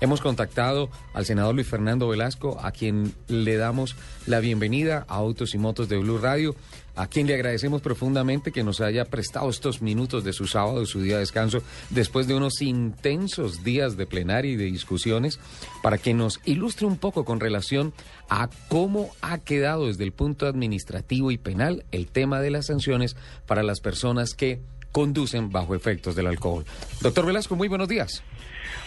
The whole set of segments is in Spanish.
Hemos contactado al senador Luis Fernando Velasco, a quien le damos la bienvenida a Autos y Motos de Blue Radio, a quien le agradecemos profundamente que nos haya prestado estos minutos de su sábado, su día de descanso, después de unos intensos días de plenaria y de discusiones, para que nos ilustre un poco con relación a cómo ha quedado desde el punto administrativo y penal el tema de las sanciones para las personas que conducen bajo efectos del alcohol. Doctor Velasco, muy buenos días.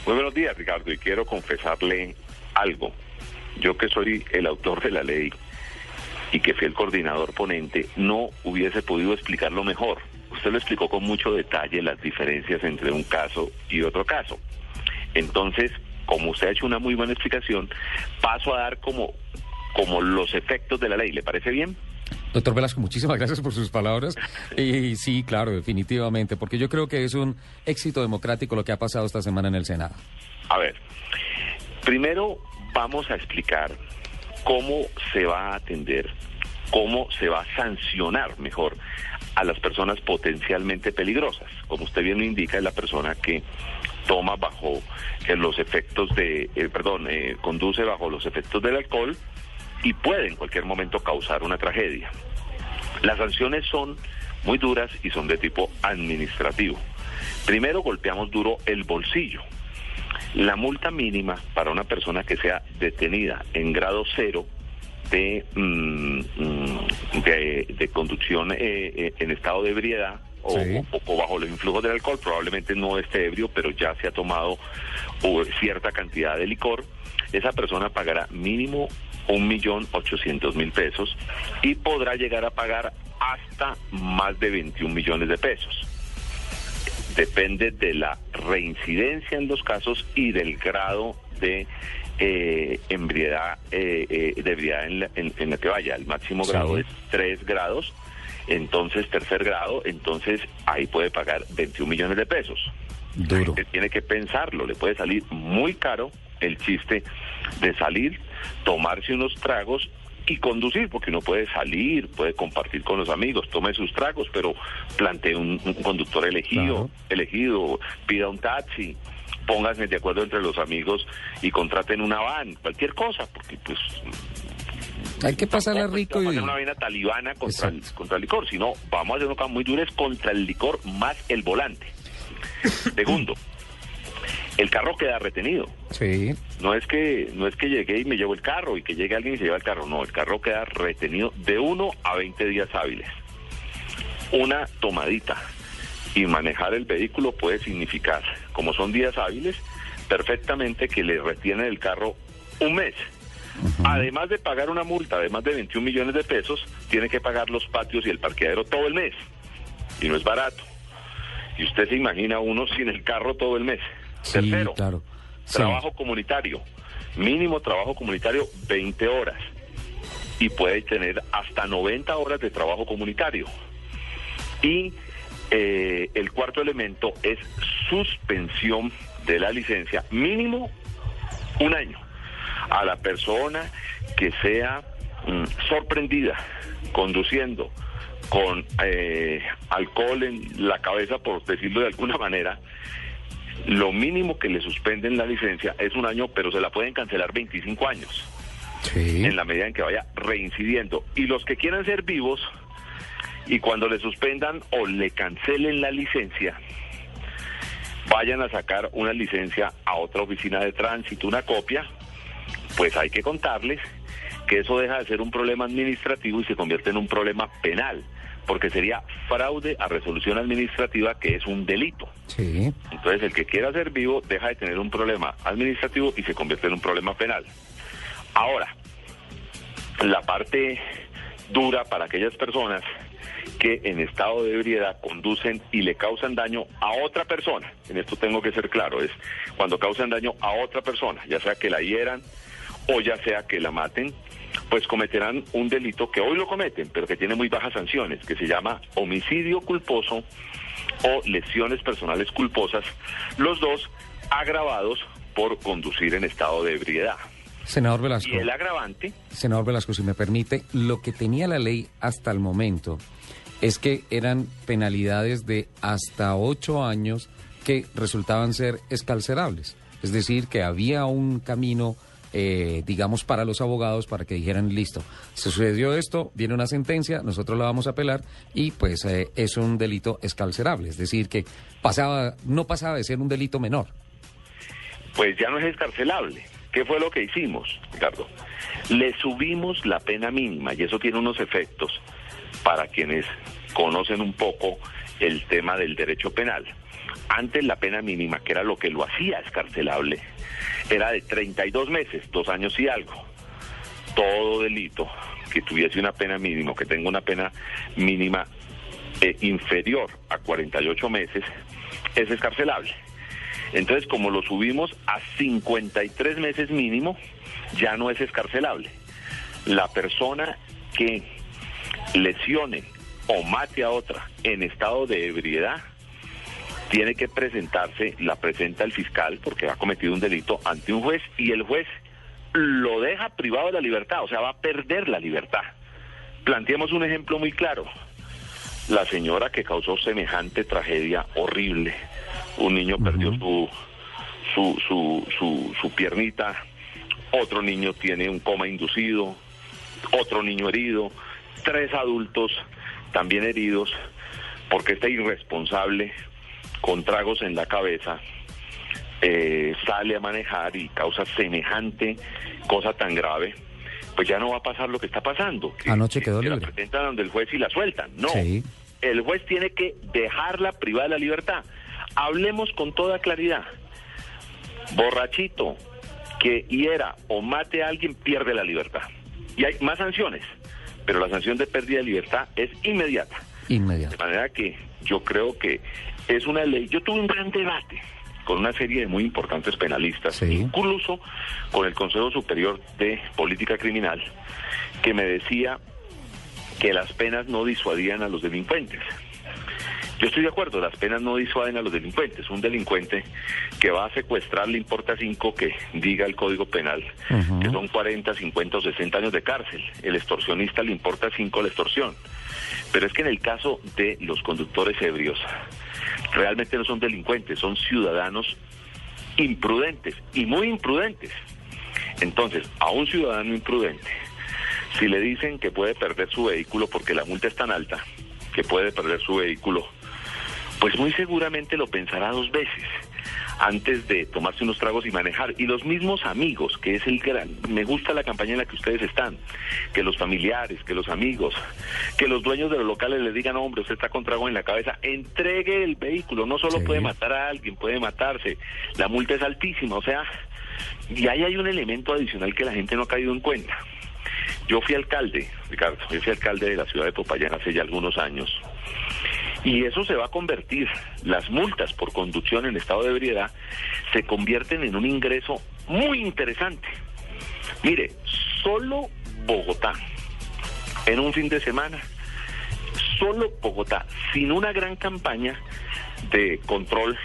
Muy buenos días, Ricardo, y quiero confesarle algo. Yo que soy el autor de la ley y que fui el coordinador ponente, no hubiese podido explicarlo mejor. Usted lo explicó con mucho detalle las diferencias entre un caso y otro caso. Entonces, como usted ha hecho una muy buena explicación, paso a dar como, como los efectos de la ley. ¿Le parece bien? Doctor Velasco, muchísimas gracias por sus palabras. Y sí, claro, definitivamente, porque yo creo que es un éxito democrático lo que ha pasado esta semana en el Senado. A ver, primero vamos a explicar cómo se va a atender, cómo se va a sancionar mejor a las personas potencialmente peligrosas. Como usted bien lo indica, es la persona que toma bajo eh, los efectos de, eh, perdón, eh, conduce bajo los efectos del alcohol y puede en cualquier momento causar una tragedia. Las sanciones son muy duras y son de tipo administrativo. Primero golpeamos duro el bolsillo. La multa mínima para una persona que sea detenida en grado cero de, mm, mm, de, conducción eh, eh, en estado de ebriedad o, o, bajo los influjos del alcohol, probablemente no esté ebrio, pero ya se ha tomado cierta cantidad de licor, esa persona pagará mínimo un millón ochocientos mil pesos y podrá llegar a pagar hasta más de 21 millones de pesos. Depende de la reincidencia en los casos y del grado de eh, embriedad, eh, eh, de ebriedad en la, en, que vaya. El máximo grado es 3 grados, entonces tercer grado, entonces ahí puede pagar 21 millones de pesos. Duro. tiene que pensarlo, le puede salir muy caro el chiste de salir, tomarse unos tragos y conducir, porque uno puede salir, puede compartir con los amigos, tome sus tragos, pero plantee un, conductor elegido, elegido, pida un taxi, pónganse de acuerdo entre los amigos y contraten una van, cualquier cosa, porque pues hay que pasarla rico y... una vaina talibana contra el, contra el licor, sino vamos a hacer una cosa muy dura contra el licor más el volante. Segundo, el carro queda retenido. Sí. No es que no es que llegué y me llevo el carro y que llegue alguien y se lleva el carro, no, el carro queda retenido de 1 a 20 días hábiles. Una tomadita y manejar el vehículo puede significar, como son días hábiles, perfectamente que le retienen el carro un mes. Además de pagar una multa de más de 21 millones de pesos, tiene que pagar los patios y el parqueadero todo el mes. Y no es barato. Y usted se imagina uno sin el carro todo el mes. Tercero, claro. trabajo comunitario. Mínimo trabajo comunitario 20 horas. Y puede tener hasta 90 horas de trabajo comunitario. Y eh, el cuarto elemento es suspensión de la licencia, mínimo un año, a la persona que sea mm, sorprendida conduciendo con eh, alcohol en la cabeza, por decirlo de alguna manera, lo mínimo que le suspenden la licencia es un año, pero se la pueden cancelar 25 años. En la medida en que vaya reincidiendo. Y los que quieran ser vivos y cuando le suspendan o le cancelen la licencia, vayan a sacar una licencia a otra oficina de tránsito, una copia, pues hay que contarles que eso deja de ser un problema administrativo y se convierte en un problema penal porque sería fraude a resolución administrativa, que es un delito. Sí. Entonces, el que quiera ser vivo deja de tener un problema administrativo y se convierte en un problema penal. Ahora, la parte dura para aquellas personas que en estado de ebriedad conducen y le causan daño a otra persona. En esto tengo que ser claro, es cuando causan daño a otra persona, ya sea que la hieran o ya sea que la maten, pues cometerán un delito que hoy lo cometen, pero que tiene muy bajas sanciones, que se llama homicidio culposo o lesiones personales culposas, los dos agravados por conducir en estado de ebriedad. Senador Velasco. Y el agravante. Senador Velasco, si me permite, lo que tenía la ley hasta el momento es que eran penalidades de hasta ocho años que resultaban ser escalcerables. Es decir, que había un camino, eh, digamos, para los abogados para que dijeran, listo, sucedió esto, viene una sentencia, nosotros la vamos a apelar y pues eh, es un delito escalcerable. Es decir, que pasaba, no pasaba de ser un delito menor. Pues ya no es escarcelable. ¿Qué fue lo que hicimos, Ricardo? Le subimos la pena mínima y eso tiene unos efectos para quienes conocen un poco el tema del derecho penal. Antes la pena mínima, que era lo que lo hacía escarcelable, era de 32 meses, dos años y algo. Todo delito que tuviese una pena mínima, que tenga una pena mínima eh, inferior a 48 meses, es escarcelable. Entonces, como lo subimos a 53 meses mínimo, ya no es escarcelable. La persona que lesione o mate a otra en estado de ebriedad, tiene que presentarse, la presenta el fiscal porque ha cometido un delito ante un juez y el juez lo deja privado de la libertad, o sea, va a perder la libertad. Planteemos un ejemplo muy claro. La señora que causó semejante tragedia horrible, un niño perdió su, su, su, su, su piernita, otro niño tiene un coma inducido, otro niño herido, tres adultos también heridos, porque este irresponsable con tragos en la cabeza eh, sale a manejar y causa semejante cosa tan grave, pues ya no va a pasar lo que está pasando. Que, Anoche quedó que libre. La presentan donde el juez y la sueltan. No, Sí. el juez tiene que dejarla privada de la libertad. Hablemos con toda claridad. Borrachito que hiera o mate a alguien pierde la libertad. Y hay más sanciones, pero la sanción de pérdida de libertad es inmediata. De Inmediato. manera que yo creo que es una ley. Yo tuve un gran debate con una serie de muy importantes penalistas, Sí. incluso con el Consejo Superior de Política Criminal, que me decía que las penas no disuadían a los delincuentes. Yo estoy de acuerdo, las penas no disuaden a los delincuentes. Un delincuente que va a secuestrar le importa cinco que diga el Código Penal, que son 40, 50 o 60 años de cárcel. El extorsionista le importa cinco la extorsión. Pero es que en el caso de los conductores ebrios, realmente no son delincuentes, son ciudadanos imprudentes y muy imprudentes. Entonces, a un ciudadano imprudente, si le dicen que puede perder su vehículo porque la multa es tan alta, que puede perder su vehículo, pues muy seguramente lo pensará dos veces antes de tomarse unos tragos y manejar. Y los mismos amigos, que es el gran, me gusta la campaña en la que ustedes están, que los familiares, que los amigos, que los dueños de los locales le digan, hombre, usted está con trago en la cabeza, entregue el vehículo, no solo Sí. puede matar a alguien, puede matarse, la multa es altísima, o sea, y ahí hay un elemento adicional que la gente no ha caído en cuenta. Yo fui alcalde, Ricardo, yo fui alcalde de la ciudad de Popayán hace ya algunos años. Y eso se va a convertir, las multas por conducción en estado de ebriedad se convierten en un ingreso muy interesante. Mire, solo Bogotá, en un fin de semana, solo Bogotá, sin una gran campaña de control,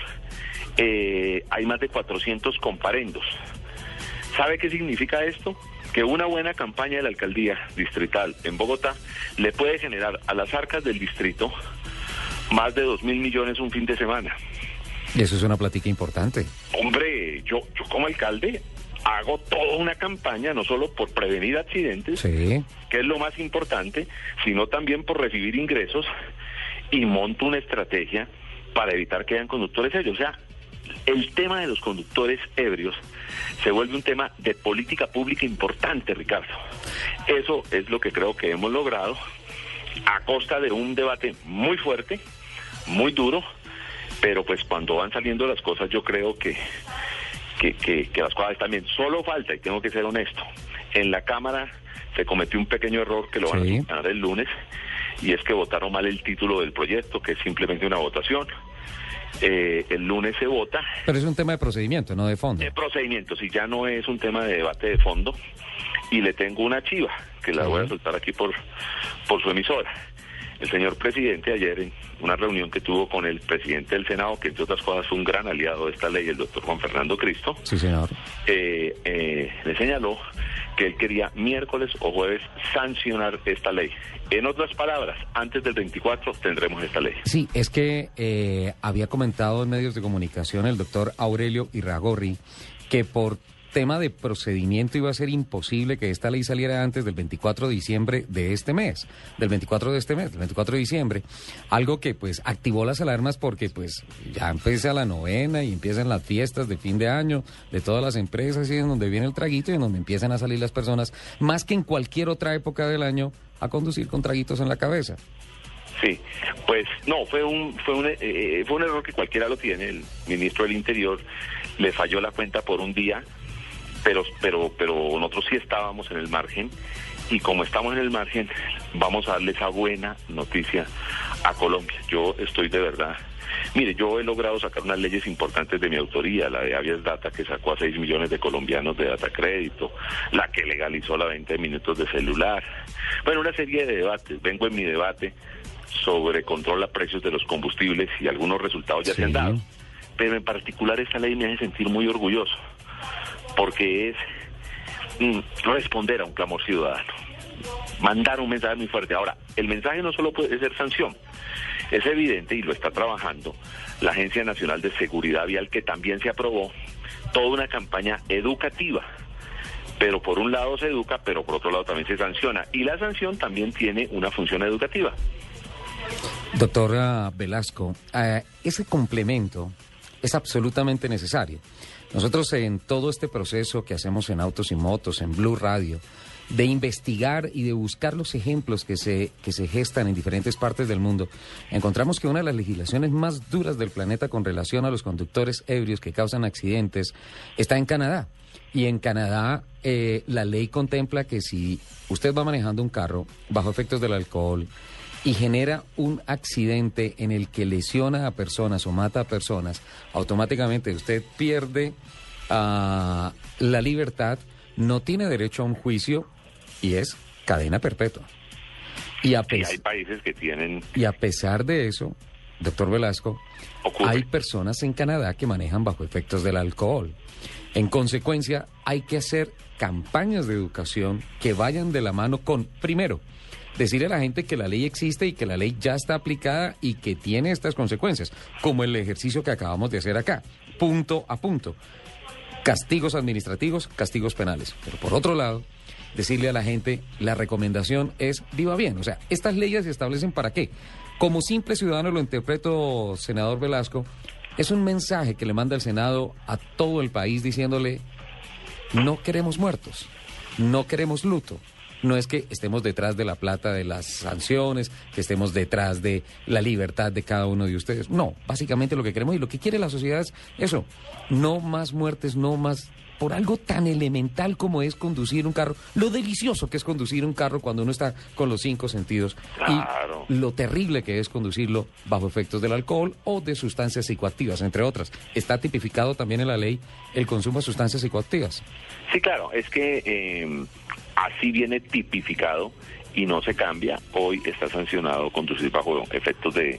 eh, hay más de 400 comparendos. ¿Sabe qué significa esto? Que una buena campaña de la alcaldía distrital en Bogotá le puede generar a las arcas del distrito más de dos mil millones un fin de semana. Eso es una plática importante. Hombre, yo, yo como alcalde hago toda una campaña, no solo por prevenir accidentes, Sí. que es lo más importante, sino también por recibir ingresos y monto una estrategia para evitar que hayan conductores ebrios. O sea, el tema de los conductores ebrios se vuelve un tema de política pública importante, Ricardo. Eso es lo que creo que hemos logrado a costa de un debate muy fuerte, muy duro, pero pues cuando van saliendo las cosas yo creo que, que, que, que las cosas bien. Solo falta, y tengo que ser honesto, en la Cámara se cometió un pequeño error que lo van Sí. a solucionar el lunes, y es que votaron mal el título del proyecto, que es simplemente una votación. Eh, el lunes se vota. Pero es un tema de procedimiento, no de fondo. De procedimiento, si ya no es un tema de debate de fondo. Y le tengo una chiva, que la voy a soltar aquí por, por su emisora. El señor presidente ayer en una reunión que tuvo con el presidente del Senado, que entre otras cosas fue un gran aliado de esta ley, el doctor Juan Fernando Cristo, Sí, señor. eh, eh, le señaló que él quería miércoles o jueves sancionar esta ley. En otras palabras, antes del 24 tendremos esta ley. Sí, es que eh, había comentado en medios de comunicación el doctor Aurelio Irragorri que por tema de procedimiento iba a ser imposible que esta ley saliera antes del 24 de diciembre de este mes, del 24 de este mes, del 24 de diciembre, algo que pues activó las alarmas porque pues ya empieza la novena y empiezan las fiestas de fin de año de todas las empresas y en donde viene el traguito y en donde empiezan a salir las personas, más que en cualquier otra época del año, a conducir con traguitos en la cabeza. Sí, pues no, fue un fue un, eh, eh, fue un error que cualquiera lo tiene. El ministro del Interior le falló la cuenta por un día, pero pero pero nosotros sí estábamos en el margen y como estamos en el margen, vamos a darle esa buena noticia a Colombia. Yo estoy de verdad. Mire, yo he logrado sacar unas leyes importantes de mi autoría, la de Avias Data, que sacó a 6 millones de colombianos de data crédito, la que legalizó la venta de minutos de celular. Bueno, una serie de debates. Vengo en mi debate sobre control a precios de los combustibles y algunos resultados ya se han dado. Pero en particular esta ley me hace sentir muy orgulloso, porque es mm, responder a un clamor ciudadano, mandar un mensaje muy fuerte. Ahora, el mensaje no solo puede ser sanción, es evidente y lo está trabajando la Agencia Nacional de Seguridad Vial, que también se aprobó toda una campaña educativa. Pero por un lado se educa, pero por otro lado también se sanciona. Y la sanción también tiene una función educativa. Doctora Velasco, eh, ese complemento es absolutamente necesario. Nosotros en todo este proceso que hacemos en Autos y Motos, en Blue Radio, de investigar y de buscar los ejemplos que se, que se gestan en diferentes partes del mundo, encontramos que una de las legislaciones más duras del planeta con relación a los conductores ebrios que causan accidentes está en Canadá. Y en Canadá eh, la ley contempla que si usted va manejando un carro bajo efectos del alcohol, y genera un accidente en el que lesiona a personas o mata a personas, automáticamente usted pierde ah, la libertad, no tiene derecho a un juicio y es cadena perpetua. Y a, hay países que tienen y a pesar de eso, doctor Velasco, Ocurre. hay personas en Canadá que manejan bajo efectos del alcohol. En consecuencia, hay que hacer campañas de educación que vayan de la mano con, primero, decirle a la gente que la ley existe y que la ley ya está aplicada y que tiene estas consecuencias, como el ejercicio que acabamos de hacer acá, punto a punto. Castigos administrativos, castigos penales. Pero por otro lado, decirle a la gente, la recomendación es viva bien. O sea, estas leyes se establecen para qué. Como simple ciudadano lo interpreto, senador Velasco, es un mensaje que le manda el Senado a todo el país diciéndole, no queremos muertos, no queremos luto. No es que estemos detrás de la plata de las sanciones, que estemos detrás de la libertad de cada uno de ustedes. No, básicamente lo que queremos y lo que quiere la sociedad es eso. No más muertes, no más por algo tan elemental como es conducir un carro, lo delicioso que es conducir un carro cuando uno está con los cinco sentidos Claro. y lo terrible que es conducirlo bajo efectos del alcohol o de sustancias psicoactivas, entre otras. Está tipificado también en la ley el consumo de sustancias psicoactivas. Sí, claro, es que eh, así viene tipificado y no se cambia. Hoy está sancionado conducir bajo efectos de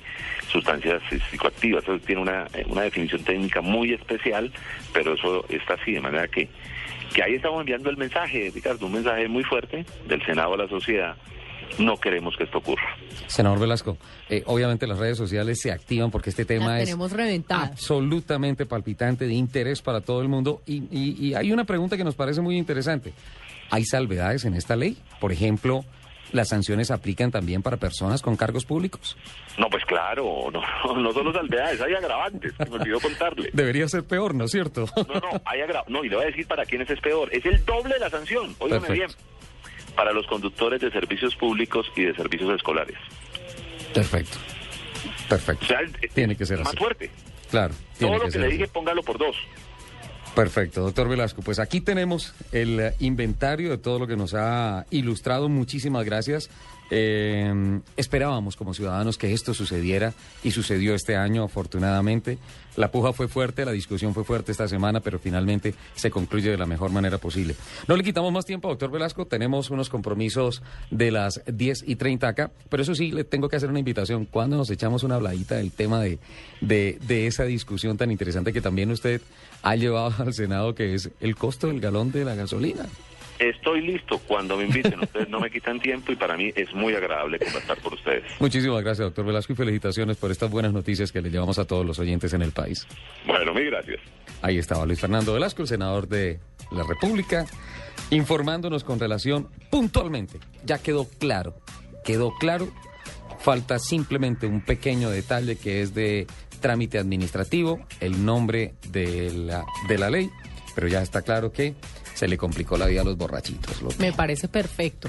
sustancias psicoactivas. Eso tiene una, eh, una definición técnica muy especial, pero eso está así, de manera que, que ahí estamos enviando el mensaje, Ricardo, un mensaje muy fuerte del Senado a la sociedad. No queremos que esto ocurra. Senador Velasco, eh, obviamente las redes sociales se activan porque este tema es reventadas. absolutamente palpitante, de interés para todo el mundo. Y, y- y hay una pregunta que nos parece muy interesante. ¿Hay salvedades en esta ley? Por ejemplo, ¿las sanciones aplican también para personas con cargos públicos? No, pues claro, no, no solo salvedades, hay agravantes, me olvidó contarle. Debería ser peor, ¿no es cierto? No, no, hay agra- No, y le voy a decir para quiénes es peor. Es el doble de la sanción. Óigame bien. Para los conductores de servicios públicos y de servicios escolares. Perfecto. Perfecto. O sea, el- Tiene que ser más así. fuerte. Claro. tiene Todo lo que ser le así. dije, póngalo por dos. Perfecto, doctor Velasco. Pues aquí tenemos el eh, inventario de todo lo que nos ha ilustrado. Muchísimas gracias. Eh, esperábamos como ciudadanos que esto sucediera y sucedió este año, afortunadamente. La puja fue fuerte, la discusión fue fuerte esta semana, pero finalmente se concluye de la mejor manera posible. No le quitamos más tiempo, doctor Velasco. Tenemos unos compromisos de las 10 y 30 acá, pero eso sí, le tengo que hacer una invitación. ¿Cuándo nos echamos una habladita del tema de, de, de esa discusión tan interesante que también usted ha llevado al Senado, que es el costo del galón de la gasolina? Estoy listo cuando me inviten. Ustedes no me quitan tiempo y para mí es muy agradable conversar con ustedes. Muchísimas gracias, doctor Velasco, y felicitaciones por estas buenas noticias que le llevamos a todos los oyentes en el país. Bueno, mil gracias. Ahí estaba Luis Fernando Velasco, el senador de la República, informándonos con relación puntualmente. Ya quedó claro, quedó claro. Falta simplemente un pequeño detalle que es de trámite administrativo, el nombre de la, de la ley, pero ya está claro que se le complicó la vida a los borrachitos. Me parece perfecto.